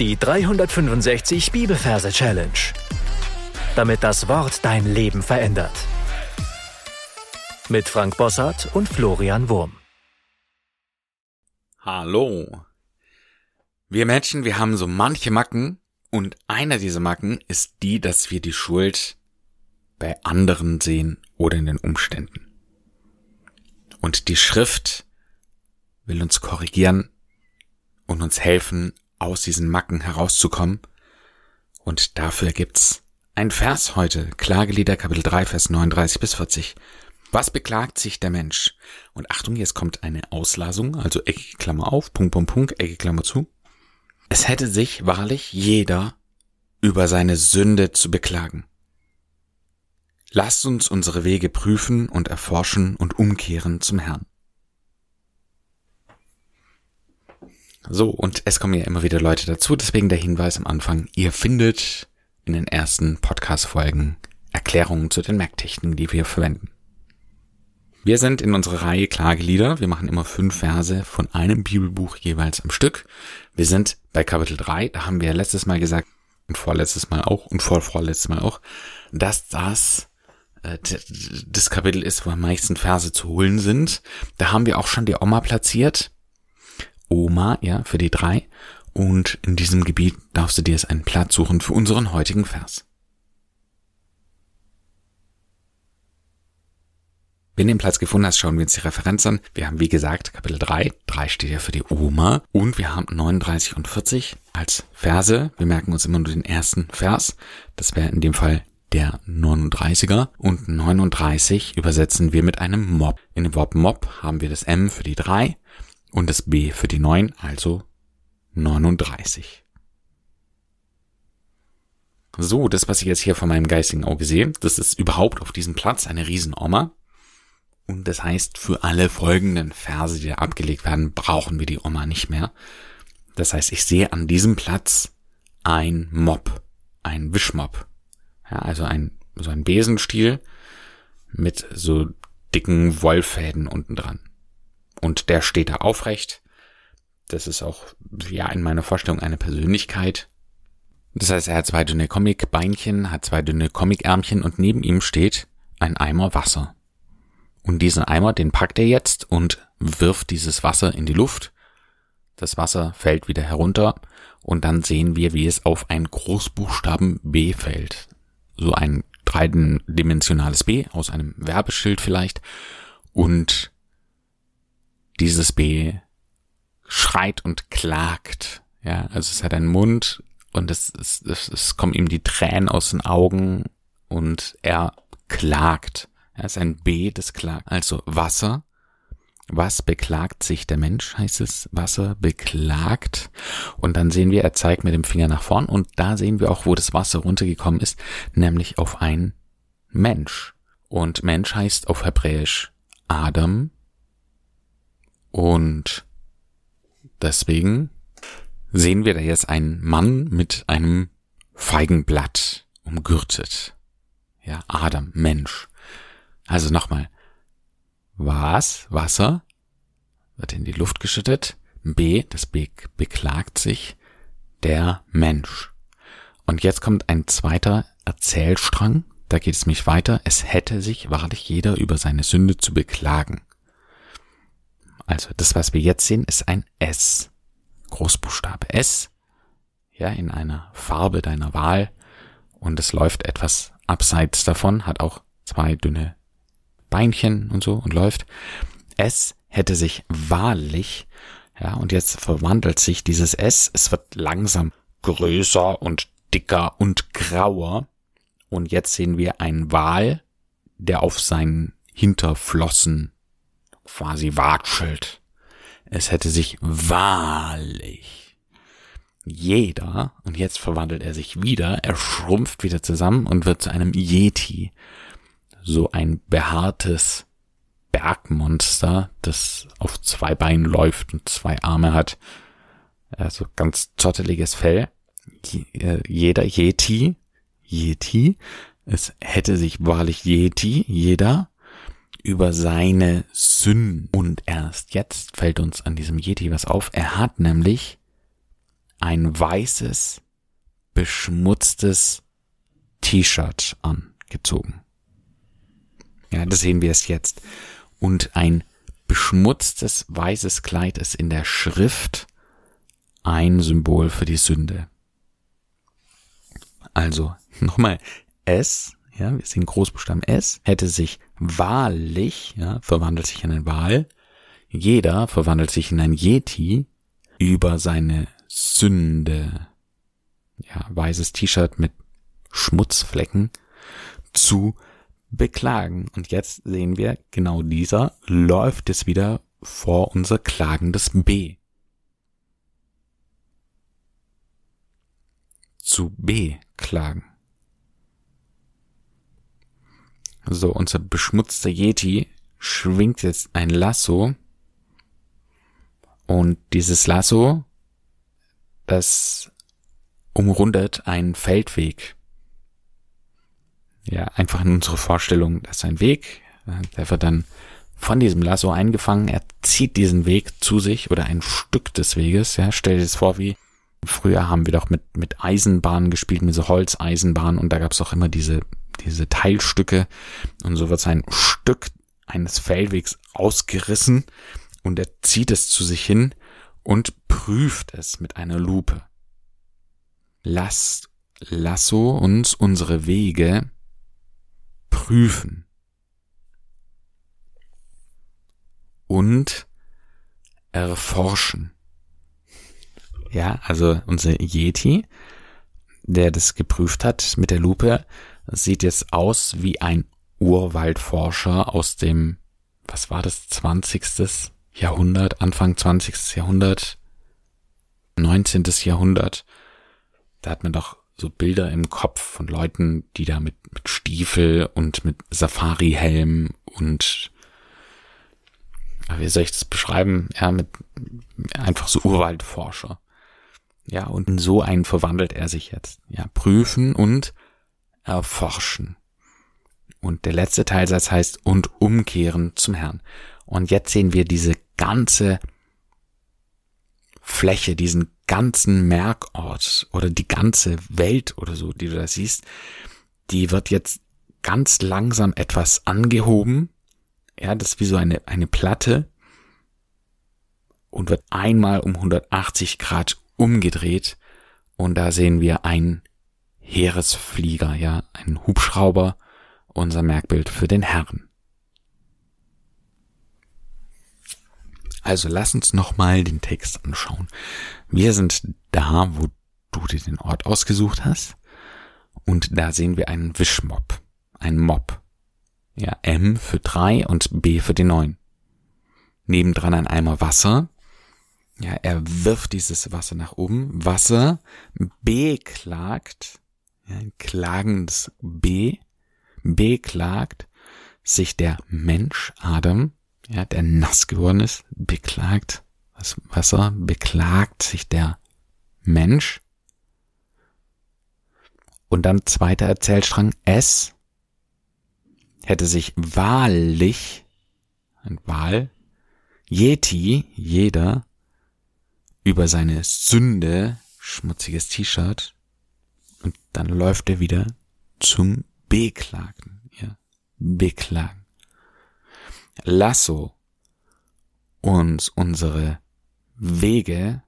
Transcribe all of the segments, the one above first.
Die 365 Bibelverse Challenge. Damit das Wort dein Leben verändert. Mit Frank Bossart und Florian Wurm. Hallo. Wir Menschen, wir haben so manche Macken und einer dieser Macken ist die, dass wir die Schuld bei anderen sehen oder in den Umständen. Und die Schrift will uns korrigieren und uns helfen, aus diesen Macken herauszukommen. Und dafür gibt's ein Vers heute, Klagelieder Kapitel 3, Vers 39 bis 40. Was beklagt sich der Mensch? Und Achtung, jetzt kommt eine Auslasung, also eckige Klammer auf, Punkt, Punkt, Punkt, eckige Klammer zu. Es hätte sich wahrlich jeder über seine Sünde zu beklagen. Lasst uns unsere Wege prüfen und erforschen und umkehren zum Herrn. So, und es kommen ja immer wieder Leute dazu, deswegen der Hinweis am Anfang, ihr findet in den ersten Podcast-Folgen Erklärungen zu den Merktechniken, die wir verwenden. Wir sind in unserer Reihe Klagelieder. Wir machen immer fünf Verse von einem Bibelbuch jeweils am Stück. Wir sind bei Kapitel 3, da haben wir letztes Mal gesagt, und vorletztes Mal auch, und vorvorletztes Mal auch, dass das äh, das Kapitel ist, wo am meisten Verse zu holen sind. Da haben wir auch schon die Oma platziert. Oma, ja, für die drei. Und in diesem Gebiet darfst du dir jetzt einen Platz suchen für unseren heutigen Vers. Wenn du den Platz gefunden hast, schauen wir uns die Referenz an. Wir haben, wie gesagt, Kapitel 3. 3 steht ja für die Oma. Und wir haben 39 und 40 als Verse. Wir merken uns immer nur den ersten Vers. Das wäre in dem Fall der 39er. Und 39 übersetzen wir mit einem Mob. In dem Wort Mob haben wir das M für die 3 und das B für die 9, also 39. So, das, was ich jetzt hier von meinem geistigen Auge sehe, das ist überhaupt auf diesem Platz eine Riesenoma. Und das heißt, für alle folgenden Verse, die da abgelegt werden, brauchen wir die Oma nicht mehr. Das heißt, ich sehe an diesem Platz ein Mob, ein Wischmob. Ja, also ein, so ein Besenstiel mit so dicken Wollfäden unten dran. Und der steht da aufrecht. Das ist auch, ja, in meiner Vorstellung eine Persönlichkeit. Das heißt, er hat zwei dünne Comicbeinchen, hat zwei dünne Comicärmchen und neben ihm steht ein Eimer Wasser. Und diesen Eimer, den packt er jetzt und wirft dieses Wasser in die Luft. Das Wasser fällt wieder herunter und dann sehen wir, wie es auf ein Großbuchstaben B fällt. So ein dreidimensionales B aus einem Werbeschild vielleicht. Und dieses B schreit und klagt. Ja, also es hat einen Mund und es, es, es, es kommen ihm die Tränen aus den Augen und er klagt. Er ist ein B, das klagt. Also Wasser. Was beklagt sich der Mensch, heißt es. Wasser beklagt. Und dann sehen wir, er zeigt mit dem Finger nach vorn und da sehen wir auch, wo das Wasser runtergekommen ist, nämlich auf ein Mensch. Und Mensch heißt auf Hebräisch Adam und deswegen sehen wir da jetzt einen Mann mit einem Feigenblatt umgürtet. Ja, Adam, Mensch. Also nochmal. Was? Wasser? Wird in die Luft geschüttet. B, das B beklagt sich der Mensch. Und jetzt kommt ein zweiter Erzählstrang. Da geht es mich weiter. Es hätte sich wahrlich jeder über seine Sünde zu beklagen. Also das, was wir jetzt sehen, ist ein S. Großbuchstabe S. Ja, in einer Farbe deiner Wahl. Und es läuft etwas abseits davon, hat auch zwei dünne Beinchen und so und läuft. S hätte sich wahrlich, ja, und jetzt verwandelt sich dieses S, es wird langsam größer und dicker und grauer. Und jetzt sehen wir einen Wal, der auf seinen Hinterflossen quasi watschelt. Es hätte sich wahrlich jeder, und jetzt verwandelt er sich wieder, er schrumpft wieder zusammen und wird zu einem Yeti. So ein behaartes Bergmonster, das auf zwei Beinen läuft und zwei Arme hat. Also ganz zotteliges Fell. Äh, jeder Yeti, Yeti, es hätte sich wahrlich Yeti, jeder, über seine Sünden. Und erst jetzt fällt uns an diesem Yeti was auf. Er hat nämlich ein weißes, beschmutztes T-Shirt angezogen. Ja, das sehen wir es jetzt. Und ein beschmutztes weißes Kleid ist in der Schrift ein Symbol für die Sünde. Also, nochmal, S, ja, wir sehen Großbuchstaben S, hätte sich wahrlich, ja, verwandelt sich in ein Wal. Jeder verwandelt sich in ein Yeti über seine Sünde. Ja, weißes T-Shirt mit Schmutzflecken zu beklagen. Und jetzt sehen wir, genau dieser läuft es wieder vor unser klagendes B. Zu B klagen. So, unser beschmutzter Yeti schwingt jetzt ein Lasso. Und dieses Lasso, das umrundet einen Feldweg. Ja, einfach in unsere Vorstellung, das ist ein Weg, der wird dann von diesem Lasso eingefangen, er zieht diesen Weg zu sich oder ein Stück des Weges, ja, stell dir das vor, wie früher haben wir doch mit, mit Eisenbahnen gespielt, mit so Holzeisenbahnen und da gab's auch immer diese diese Teilstücke und so wird sein Stück eines Fellwegs ausgerissen und er zieht es zu sich hin und prüft es mit einer Lupe. Lasst Lasso uns unsere Wege prüfen und erforschen. Ja, also unser Yeti, der das geprüft hat mit der Lupe, sieht jetzt aus wie ein Urwaldforscher aus dem, was war das, 20. Jahrhundert, Anfang 20. Jahrhundert, 19. Jahrhundert. Da hat man doch so Bilder im Kopf von Leuten, die da mit, mit Stiefel und mit Safari-Helm und wie soll ich das beschreiben? Ja, mit einfach so Urwaldforscher. Ja, und in so einen verwandelt er sich jetzt. Ja, prüfen und erforschen. Und der letzte Teilsatz heißt und umkehren zum Herrn. Und jetzt sehen wir diese ganze Fläche, diesen ganzen Merkort oder die ganze Welt oder so, die du da siehst, die wird jetzt ganz langsam etwas angehoben. Ja, das ist wie so eine, eine Platte und wird einmal um 180 Grad umgedreht. Und da sehen wir ein Heeresflieger, ja, ein Hubschrauber, unser Merkbild für den Herrn. Also lass uns nochmal den Text anschauen. Wir sind da, wo du dir den Ort ausgesucht hast. Und da sehen wir einen Wischmob. Ein Mob. Ja, M für drei und B für die neun. Nebendran ein Eimer Wasser. Ja, er wirft dieses Wasser nach oben. Wasser beklagt ja, ein klagendes B, beklagt sich der Mensch Adam, ja, der nass geworden ist, beklagt das Wasser, beklagt sich der Mensch. Und dann zweiter Erzählstrang, es hätte sich wahrlich, ein Wahl, Yeti, jeder, über seine Sünde, schmutziges T-Shirt, und dann läuft er wieder zum Beklagen, ja, beklagen. Lasso uns unsere Wege,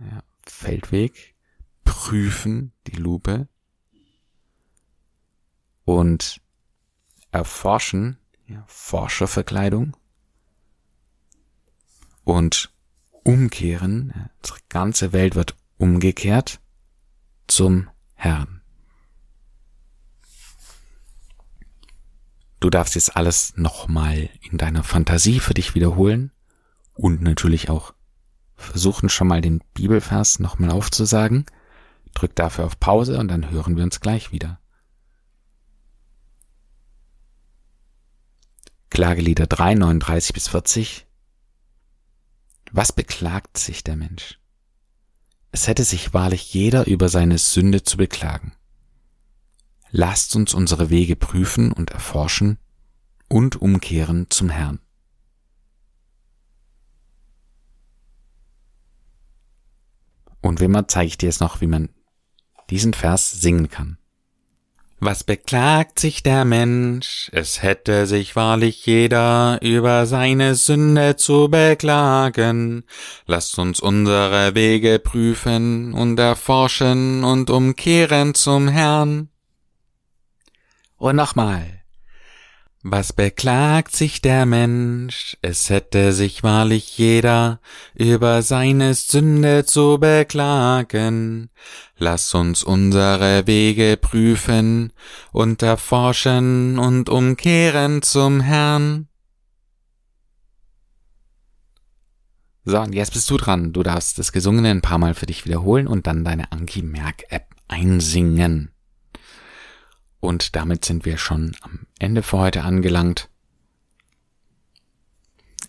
ja, Feldweg, prüfen die Lupe und erforschen, ja, Forscherverkleidung und umkehren, unsere ganze Welt wird umgekehrt zum Herrn. Du darfst jetzt alles nochmal in deiner Fantasie für dich wiederholen und natürlich auch versuchen schon mal den Bibelvers nochmal aufzusagen. Drück dafür auf Pause und dann hören wir uns gleich wieder. Klagelieder 3, 39 bis 40. Was beklagt sich der Mensch? Es hätte sich wahrlich jeder über seine Sünde zu beklagen. Lasst uns unsere Wege prüfen und erforschen und umkehren zum Herrn. Und wie immer zeige ich dir jetzt noch, wie man diesen Vers singen kann. Was beklagt sich der Mensch? Es hätte sich wahrlich jeder über seine Sünde zu beklagen. Lasst uns unsere Wege prüfen und erforschen und umkehren zum Herrn. Und nochmal. Was beklagt sich der Mensch? Es hätte sich wahrlich jeder über seine Sünde zu beklagen. Lass uns unsere Wege prüfen und erforschen und umkehren zum Herrn. So, und jetzt bist du dran. Du darfst das Gesungene ein paar Mal für dich wiederholen und dann deine Anki-Merk-App einsingen. Und damit sind wir schon am Ende für heute angelangt.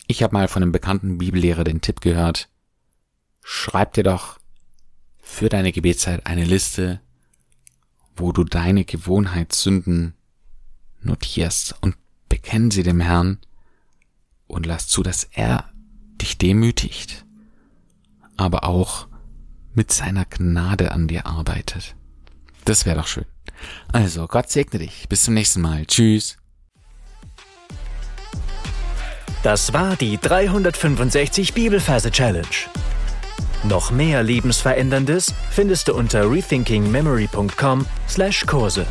Ich habe mal von einem bekannten Bibellehrer den Tipp gehört, schreib dir doch für deine Gebetszeit eine Liste, wo du deine Gewohnheitssünden notierst und bekenn sie dem Herrn und lass zu, dass er dich demütigt, aber auch mit seiner Gnade an dir arbeitet. Das wäre doch schön. Also, Gott segne dich. Bis zum nächsten Mal. Tschüss. Das war die 365 Bibelferse Challenge. Noch mehr Lebensveränderndes findest du unter rethinkingmemory.com/Kurse.